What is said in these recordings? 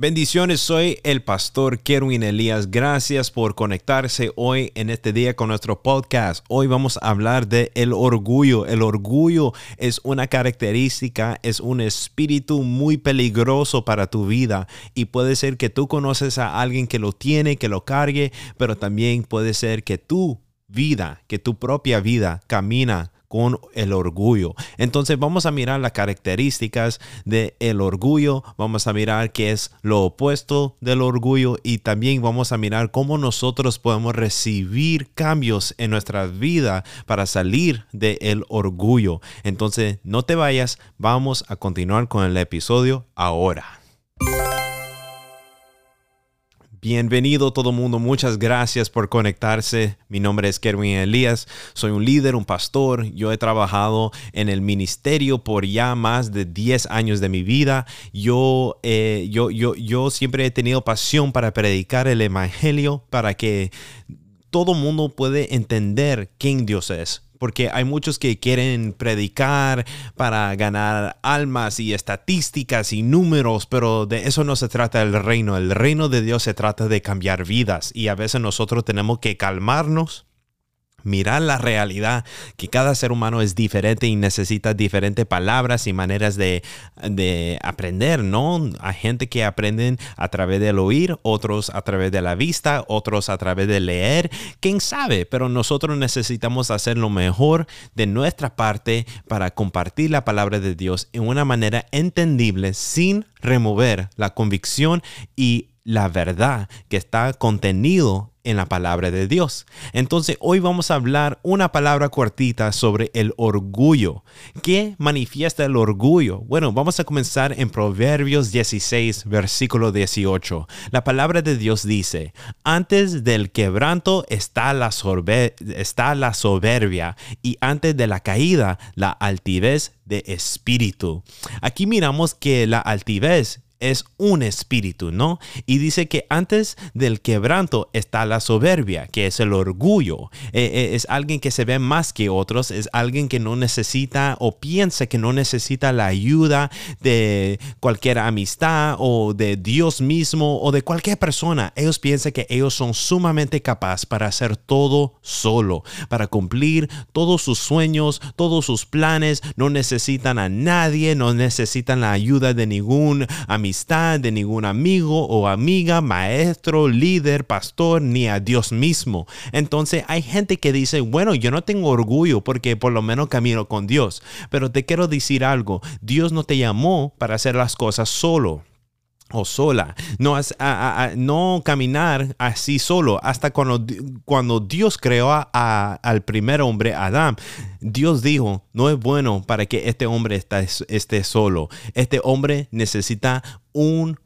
Bendiciones, soy el pastor Kerwin Elías. Gracias por conectarse hoy en este día con nuestro podcast. Hoy vamos a hablar de el orgullo. El orgullo es una característica, es un espíritu muy peligroso para tu vida y puede ser que tú conoces a alguien que lo tiene, que lo cargue, pero también puede ser que tu vida, que tu propia vida camina con el orgullo. Entonces vamos a mirar las características del el orgullo, vamos a mirar qué es lo opuesto del orgullo y también vamos a mirar cómo nosotros podemos recibir cambios en nuestra vida para salir del orgullo. Entonces no te vayas, vamos a continuar con el episodio ahora. Bienvenido todo mundo, muchas gracias por conectarse. Mi nombre es Kerwin Elías, soy un líder, un pastor. Yo he trabajado en el ministerio por ya más de 10 años de mi vida. Yo, eh, yo, yo, yo siempre he tenido pasión para predicar el Evangelio, para que todo mundo puede entender quién Dios es porque hay muchos que quieren predicar para ganar almas y estadísticas y números, pero de eso no se trata el reino. El reino de Dios se trata de cambiar vidas y a veces nosotros tenemos que calmarnos mirar la realidad, que cada ser humano es diferente y necesita diferentes palabras y maneras de, aprender, ¿no? Hay gente que aprenden a través del oír, otros a través de la vista, otros a través de leer, quién sabe, pero nosotros necesitamos hacer lo mejor de nuestra parte para compartir la palabra de Dios en una manera entendible sin remover la convicción y la verdad que está contenido en la palabra de Dios. Entonces hoy vamos a hablar una palabra cortita sobre el orgullo. ¿Qué manifiesta el orgullo? Bueno, vamos a comenzar en Proverbios 16, versículo 18. La palabra de Dios dice, antes del quebranto está la, está la soberbia y antes de la caída la altivez de espíritu. Aquí miramos que la altivez es un espíritu, ¿no? Y dice que antes del quebranto está la soberbia, que es el orgullo. Eh, eh, es alguien que se ve más que otros, es alguien que no necesita o piensa que no necesita la ayuda de cualquier amistad o de Dios mismo o de cualquier persona. Ellos piensan que ellos son sumamente capaces para hacer todo solo, para cumplir todos sus sueños, todos sus planes. No necesitan a nadie, no necesitan la ayuda de ningún amistad de ningún amigo o amiga, maestro, líder, pastor, ni a Dios mismo. Entonces hay gente que dice, bueno, yo no tengo orgullo porque por lo menos camino con Dios. Pero te quiero decir algo, Dios no te llamó para hacer las cosas solo o sola, no, no caminar así solo. Hasta cuando, cuando Dios creó al primer hombre, Adán, Dios dijo, no es bueno para que este hombre esté solo. Este hombre necesita un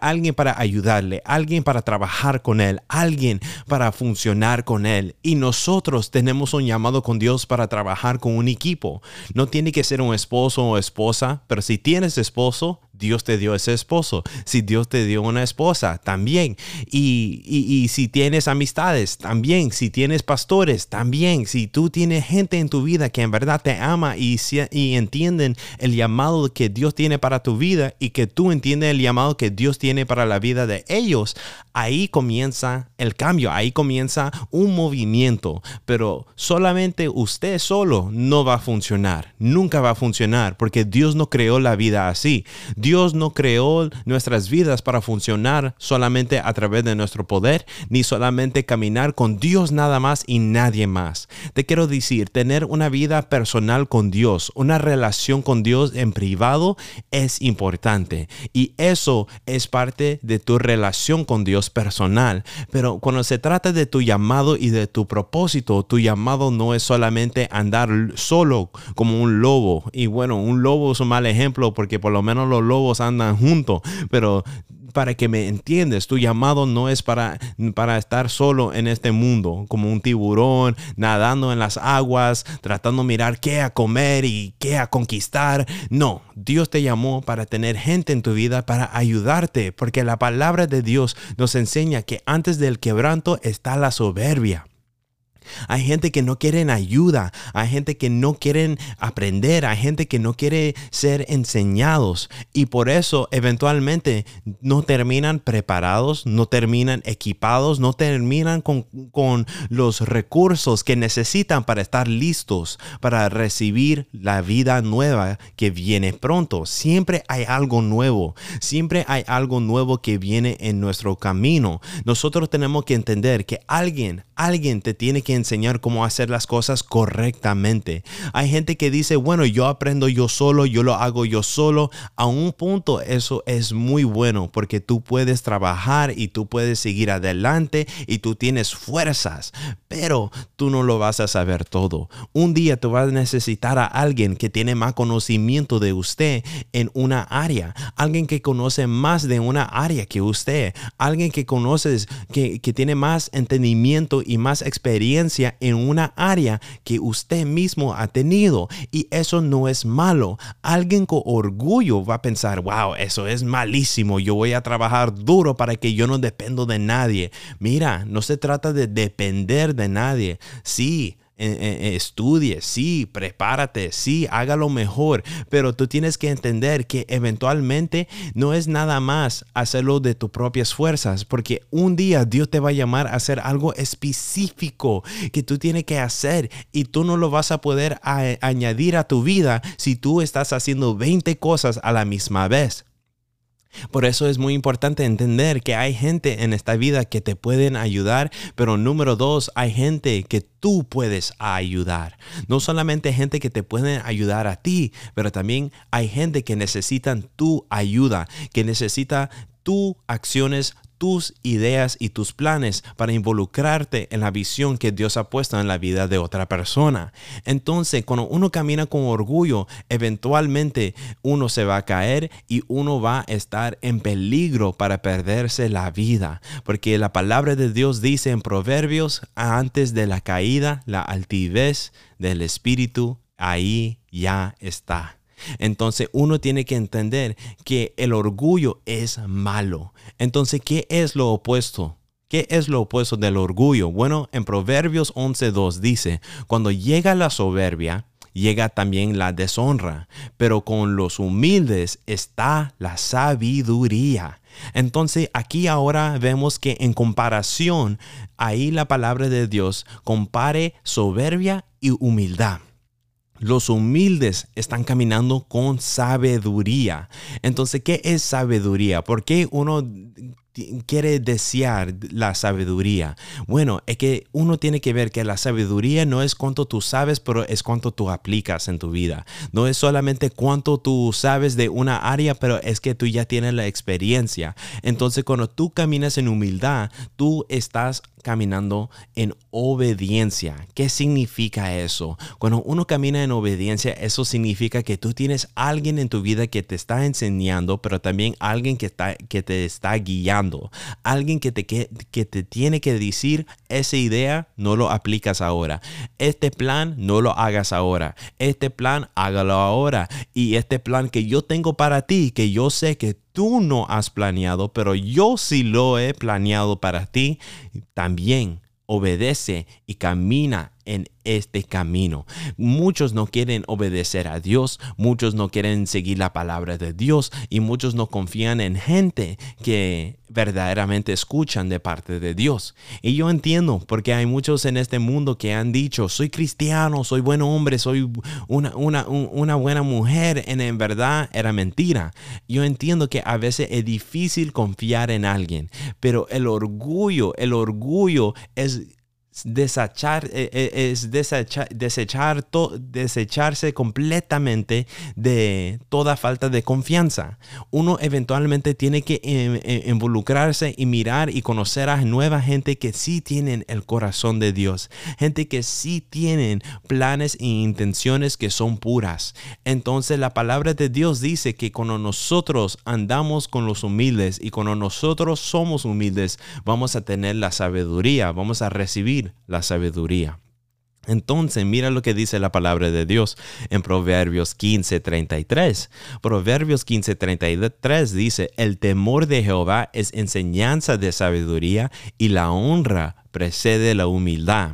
alguien para ayudarle, alguien para trabajar con él, alguien para funcionar con él. Y nosotros tenemos un llamado con Dios para trabajar con un equipo. No tiene que ser un esposo o esposa, pero si tienes esposo, Dios te dio ese esposo, si Dios te dio una esposa, también. Y, si tienes amistades, también. Si tienes pastores, también. Si tú tienes gente en tu vida que en verdad te ama y, y entienden el llamado que Dios tiene para tu vida y que tú entiendes el llamado que Dios tiene para la vida de ellos, ahí comienza el cambio, ahí comienza un movimiento. Pero solamente usted solo no va a funcionar, nunca va a funcionar, porque Dios no creó la vida así. No creó nuestras vidas para funcionar solamente a través de nuestro poder, ni solamente caminar con Dios nada más y nadie más. Te quiero decir, tener una vida personal con Dios, una relación con Dios en privado es importante. Y eso es parte de tu relación con Dios personal. Pero cuando se trata de tu llamado y de tu propósito, tu llamado no es solamente andar solo como un lobo. Y bueno, un lobo es un mal ejemplo porque por lo menos los lobos andan juntos, pero para que me entiendes, tu llamado no es para, para estar solo en este mundo, como un tiburón, nadando en las aguas, tratando de mirar qué a comer y qué a conquistar. No, Dios te llamó para tener gente en tu vida, para ayudarte, porque la palabra de Dios nos enseña que antes del quebranto está la soberbia. Hay gente que no quieren ayuda, hay gente que no quieren aprender, hay gente que no quiere ser enseñados y por eso eventualmente no terminan preparados, no terminan equipados, no terminan con, con los recursos que necesitan para estar listos para recibir la vida nueva que viene pronto. Siempre hay algo nuevo, siempre hay algo nuevo que viene en nuestro camino. Nosotros tenemos que entender que alguien, alguien te tiene que enseñar cómo hacer las cosas correctamente. Hay gente que dice, bueno, yo aprendo yo solo, yo lo hago yo solo. A un punto eso es muy bueno porque tú puedes trabajar y tú puedes seguir adelante y tú tienes fuerzas, pero tú no lo vas a saber todo. Un día tú vas a necesitar a alguien que tiene más conocimiento de usted en una área, alguien que conoce más de una área que usted, alguien que conoces, que, que tiene más entendimiento y más experiencia en una área que usted mismo ha tenido. Y eso no es malo. Alguien con orgullo va a pensar, wow, eso es malísimo. Yo voy a trabajar duro para que yo no dependo de nadie. Mira, no se trata de depender de nadie. Sí, estudie, sí, prepárate, sí, hágalo mejor, pero tú tienes que entender que eventualmente no es nada más hacerlo de tus propias fuerzas, porque un día Dios te va a llamar a hacer algo específico que tú tienes que hacer y tú no lo vas a poder añadir a tu vida si tú estás haciendo 20 cosas a la misma vez. Por eso es muy importante entender que hay gente en esta vida que te pueden ayudar, pero número dos, hay gente que tú puedes ayudar. No solamente gente que te pueden ayudar a ti, pero también hay gente que necesitan tu ayuda, que necesita tus acciones, tus ideas y tus planes para involucrarte en la visión que Dios ha puesto en la vida de otra persona. Entonces, cuando uno camina con orgullo, eventualmente uno se va a caer y uno va a estar en peligro para perderse la vida. Porque la palabra de Dios dice en Proverbios, antes de la caída, la altivez del espíritu, ahí ya está. Entonces uno tiene que entender que el orgullo es malo. Entonces, ¿qué es lo opuesto? ¿Qué es lo opuesto del orgullo? Bueno, en Proverbios 11.2 dice, cuando llega la soberbia, llega también la deshonra, pero con los humildes está la sabiduría. Entonces aquí ahora vemos que en comparación, ahí la palabra de Dios compare soberbia y humildad. Los humildes están caminando con sabiduría. Entonces, ¿qué es sabiduría? ¿Por qué uno quiere desear la sabiduría? Bueno, es que uno tiene que ver que la sabiduría no es cuánto tú sabes, pero es cuánto tú aplicas en tu vida. No es solamente cuánto tú sabes de una área, pero es que tú ya tienes la experiencia. Entonces, cuando tú caminas en humildad, tú estás caminando en obediencia. ¿Qué significa eso? Cuando uno camina en obediencia, eso significa que tú tienes alguien en tu vida que te está enseñando, pero también alguien que, está, que te está guiando Alguien que te, que, te tiene que decir, esa idea no lo aplicas ahora. Este plan no lo hagas ahora. Este plan hágalo ahora. Y este plan que yo tengo para ti, que yo sé que tú no has planeado, pero yo sí lo he planeado para ti, también obedece y camina en este camino. Muchos no quieren obedecer a Dios, muchos no quieren seguir la palabra de Dios y muchos no confían en gente que verdaderamente escuchan de parte de Dios. Y yo entiendo, porque hay muchos en este mundo que han dicho, soy cristiano, soy buen hombre, soy una, una, una buena mujer, en, en verdad era mentira. Yo entiendo que a veces es difícil confiar en alguien, pero el orgullo, el orgullo es desechar, eh, eh, es desechar, desechar desecharse completamente de toda falta de confianza. Uno eventualmente tiene que em, involucrarse y mirar y conocer a nueva gente que sí tienen el corazón de Dios, gente que sí tienen planes e intenciones que son puras. Entonces la palabra de Dios dice que cuando nosotros andamos con los humildes y cuando nosotros somos humildes, vamos a tener la sabiduría, vamos a recibir la sabiduría. Entonces, mira lo que dice la palabra de Dios en Proverbios 15:33. Proverbios 15:33 dice, el temor de Jehová es enseñanza de sabiduría y la honra precede la humildad.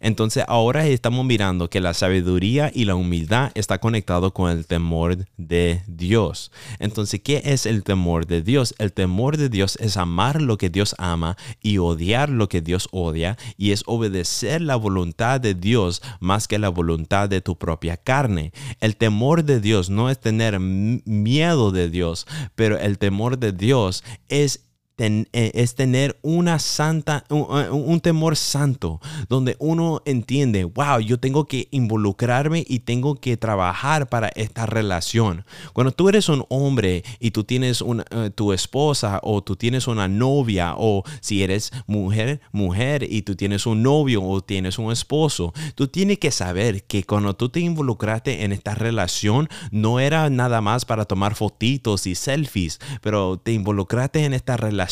Entonces ahora estamos mirando que la sabiduría y la humildad está conectado con el temor de Dios. Entonces, ¿qué es el temor de Dios? El temor de Dios es amar lo que Dios ama y odiar lo que Dios odia y es obedecer la voluntad de Dios más que la voluntad de tu propia carne. El temor de Dios no es tener miedo de Dios, pero el temor de Dios es eh, es tener una santa, eh, un, temor santo, donde uno entiende, wow, yo tengo que involucrarme y tengo que trabajar para esta relación. Cuando tú eres un hombre y tú tienes una, eh, tu esposa o tú tienes una novia o si eres mujer, mujer y tú tienes un novio o tienes un esposo, tú tienes que saber que cuando tú te involucraste en esta relación no era nada más para tomar fotitos y selfies, pero te involucraste en esta relación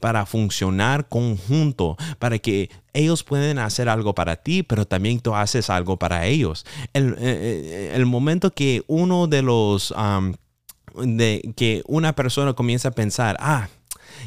para funcionar conjunto, para que ellos pueden hacer algo para ti, pero también tú haces algo para ellos. El, eh, eh, momento que uno de los... de que una persona comienza a pensar, ah,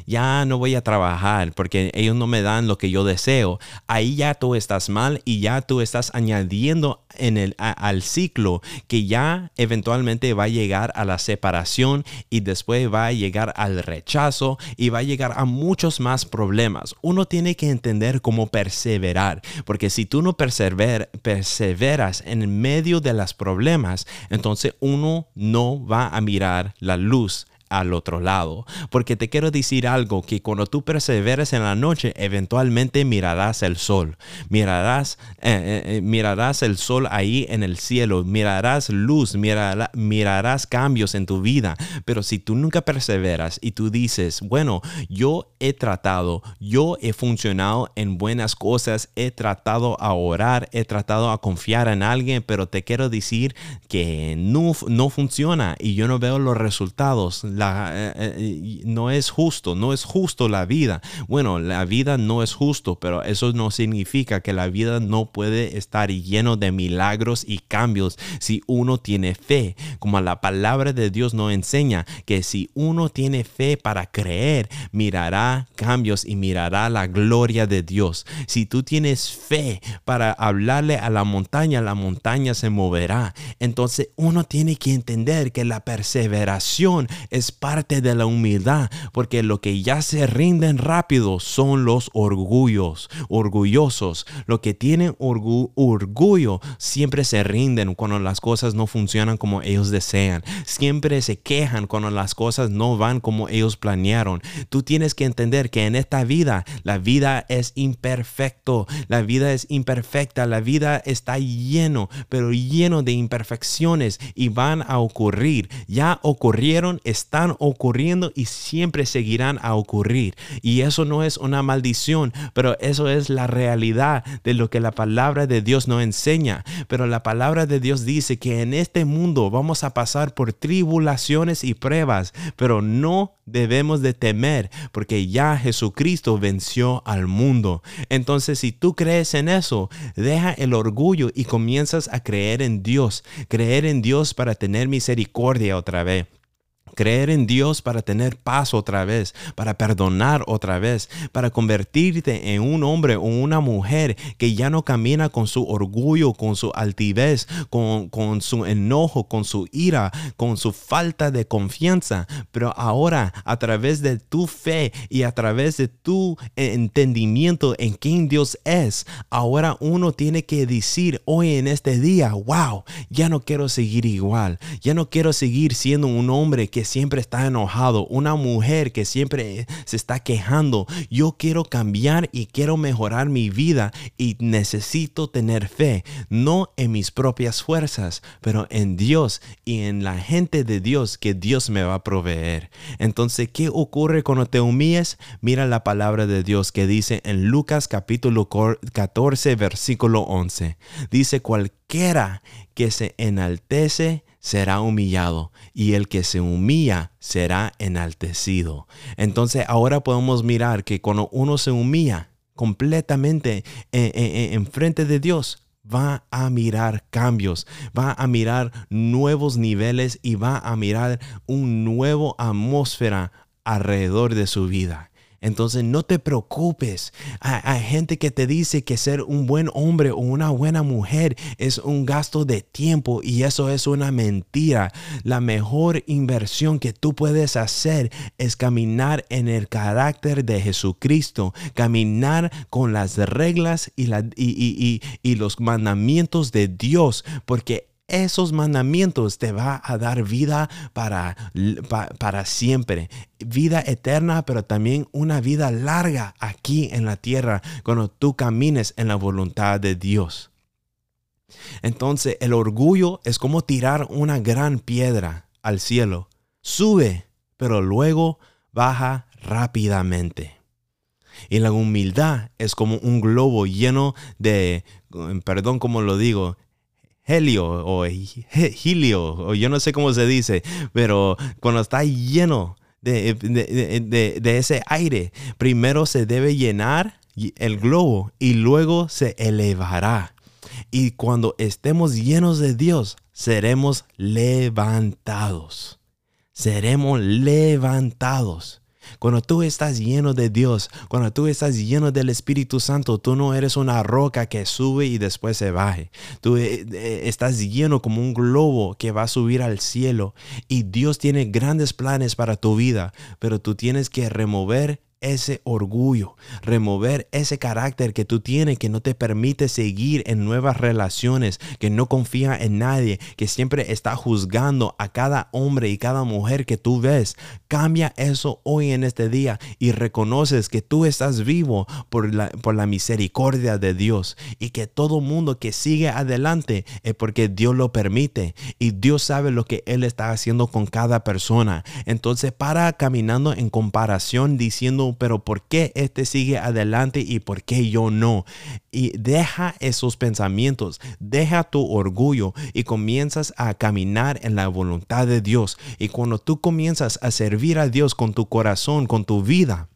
ya no voy a trabajar porque ellos no me dan lo que yo deseo, ahí ya tú estás mal y ya tú estás añadiendo en el, al ciclo que ya eventualmente va a llegar a la separación y después va a llegar al rechazo y va a llegar a muchos más problemas. Uno tiene que entender cómo perseverar, porque si tú no persever, perseveras en medio de los problemas, entonces uno no va a mirar la luz al otro lado. Porque te quiero decir algo, que cuando tú perseveres en la noche, eventualmente mirarás el sol. Mirarás, eh, eh, eh, mirarás el sol ahí en el cielo. Mirarás luz, mirarás cambios en tu vida. Pero si tú nunca perseveras y tú dices, bueno, yo he tratado, yo he funcionado en buenas cosas, he tratado a orar, he tratado a confiar en alguien, pero te quiero decir que no, no funciona y yo no veo los resultados eh, eh, no es justo, no es justo la vida. Bueno, la vida no es justo, pero eso no significa que la vida no puede estar lleno de milagros y cambios si uno tiene fe. Como la palabra de Dios nos enseña que si uno tiene fe para creer, mirará cambios y mirará la gloria de Dios. Si tú tienes fe para hablarle a la montaña, la montaña se moverá. Entonces uno tiene que entender que la perseveración es parte de la humildad, porque lo que ya se rinden rápido son los orgullos, orgullosos. Lo que tienen orgullo siempre se rinden cuando las cosas no funcionan como ellos desean. Siempre se quejan cuando las cosas no van como ellos planearon. Tú tienes que entender que en esta vida la vida es imperfecto, la vida es imperfecta, la vida está lleno, pero lleno de imperfecciones y van a ocurrir. Ya ocurrieron, están están ocurriendo y siempre seguirán a ocurrir. Y eso no es una maldición, pero eso es la realidad de lo que la palabra de Dios nos enseña. Pero la palabra de Dios dice que en este mundo vamos a pasar por tribulaciones y pruebas, pero no debemos de temer porque ya Jesucristo venció al mundo. Entonces, si tú crees en eso, deja el orgullo y comienzas a creer en Dios, creer en Dios para tener misericordia otra vez creer en Dios para tener paz otra vez, para perdonar otra vez, para convertirte en un hombre o una mujer que ya no camina con su orgullo, con su altivez, con, con su enojo, con su ira, con su falta de confianza, pero ahora a través de tu fe y a través de tu entendimiento en quién Dios es, ahora uno tiene que decir hoy en este día, wow, ya no quiero seguir igual, ya no quiero seguir siendo un hombre que siempre está enojado, una mujer que siempre se está quejando. Yo quiero cambiar y quiero mejorar mi vida y necesito tener fe, no en mis propias fuerzas, pero en Dios y en la gente de Dios que Dios me va a proveer. Entonces, ¿qué ocurre cuando te humillas? Mira la palabra de Dios que dice en Lucas capítulo 14 versículo 11. Dice cualquiera que se enaltece será humillado y el que se humilla será enaltecido. Entonces ahora podemos mirar que cuando uno se humilla completamente en, frente de Dios, va a mirar cambios, va a mirar nuevos niveles y va a mirar un nuevo atmósfera alrededor de su vida. Entonces no te preocupes. Hay, gente que te dice que ser un buen hombre o una buena mujer es un gasto de tiempo y eso es una mentira. La mejor inversión que tú puedes hacer es caminar en el carácter de Jesucristo, caminar con las reglas y, y los mandamientos de Dios, porque esos mandamientos te va a dar vida para, para siempre, vida eterna, pero también una vida larga aquí en la tierra cuando tú camines en la voluntad de Dios. Entonces el orgullo es como tirar una gran piedra al cielo. Sube, pero luego baja rápidamente. Y la humildad es como un globo lleno de, perdón como lo digo, helio o helio, o yo no sé cómo se dice, pero cuando está lleno de, de, ese aire, primero se debe llenar el globo y luego se elevará. Y cuando estemos llenos de Dios, seremos levantados. Seremos levantados. Cuando tú estás lleno de Dios, cuando tú estás lleno del Espíritu Santo, tú no eres una roca que sube y después se baje. Tú eh, eh, estás lleno como un globo que va a subir al cielo y Dios tiene grandes planes para tu vida, pero tú tienes que remover ese orgullo, remover ese carácter que tú tienes que no te permite seguir en nuevas relaciones, que no confía en nadie, que siempre está juzgando a cada hombre y cada mujer que tú ves. Cambia eso hoy en este día y reconoces que tú estás vivo por la, por la misericordia de Dios y que todo mundo que sigue adelante es porque Dios lo permite y Dios sabe lo que Él está haciendo con cada persona. Entonces para caminando en comparación diciendo pero ¿por qué este sigue adelante y por qué yo no? Y deja esos pensamientos, deja tu orgullo y comienzas a caminar en la voluntad de Dios. Y cuando tú comienzas a servir a Dios con tu corazón, con tu vida,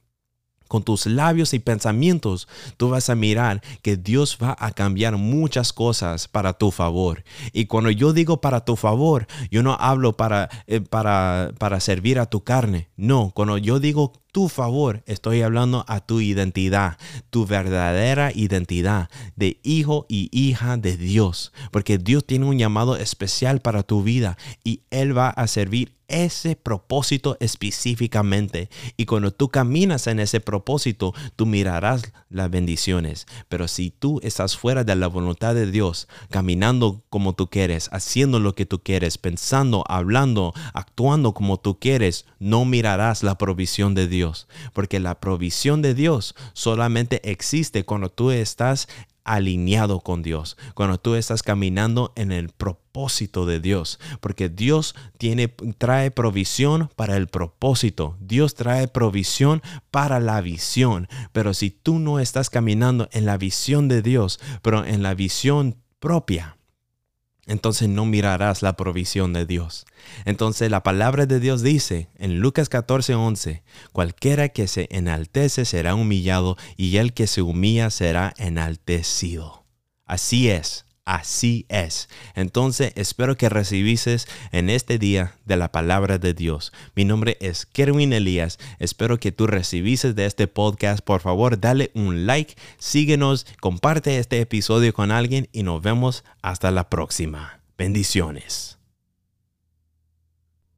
con tus labios y pensamientos, tú vas a mirar que Dios va a cambiar muchas cosas para tu favor. Y cuando yo digo para tu favor, yo no hablo para, eh, para, para servir a tu carne. No, cuando yo digo tu favor, estoy hablando a tu identidad, tu verdadera identidad de hijo y hija de Dios, porque Dios tiene un llamado especial para tu vida y Él va a servir ese propósito específicamente. Y cuando tú caminas en ese propósito, tú mirarás las bendiciones. Pero si tú estás fuera de la voluntad de Dios, caminando como tú quieres, haciendo lo que tú quieres, pensando, hablando, actuando como tú quieres, no mirarás la provisión de Dios porque la provisión de Dios solamente existe cuando tú estás alineado con Dios, cuando tú estás caminando en el propósito de Dios, porque Dios tiene trae provisión para el propósito, Dios trae provisión para la visión, pero si tú no estás caminando en la visión de Dios, pero en la visión propia, entonces no mirarás la provisión de Dios. Entonces la palabra de Dios dice en Lucas 14:11, cualquiera que se enaltece será humillado y el que se humilla será enaltecido. Así es, Así es. Entonces espero que recibises en este día de la palabra de Dios. Mi nombre es Kerwin Elías. Espero que tú recibises de este podcast. Por favor, dale un like, síguenos, comparte este episodio con alguien y nos vemos hasta la próxima. Bendiciones.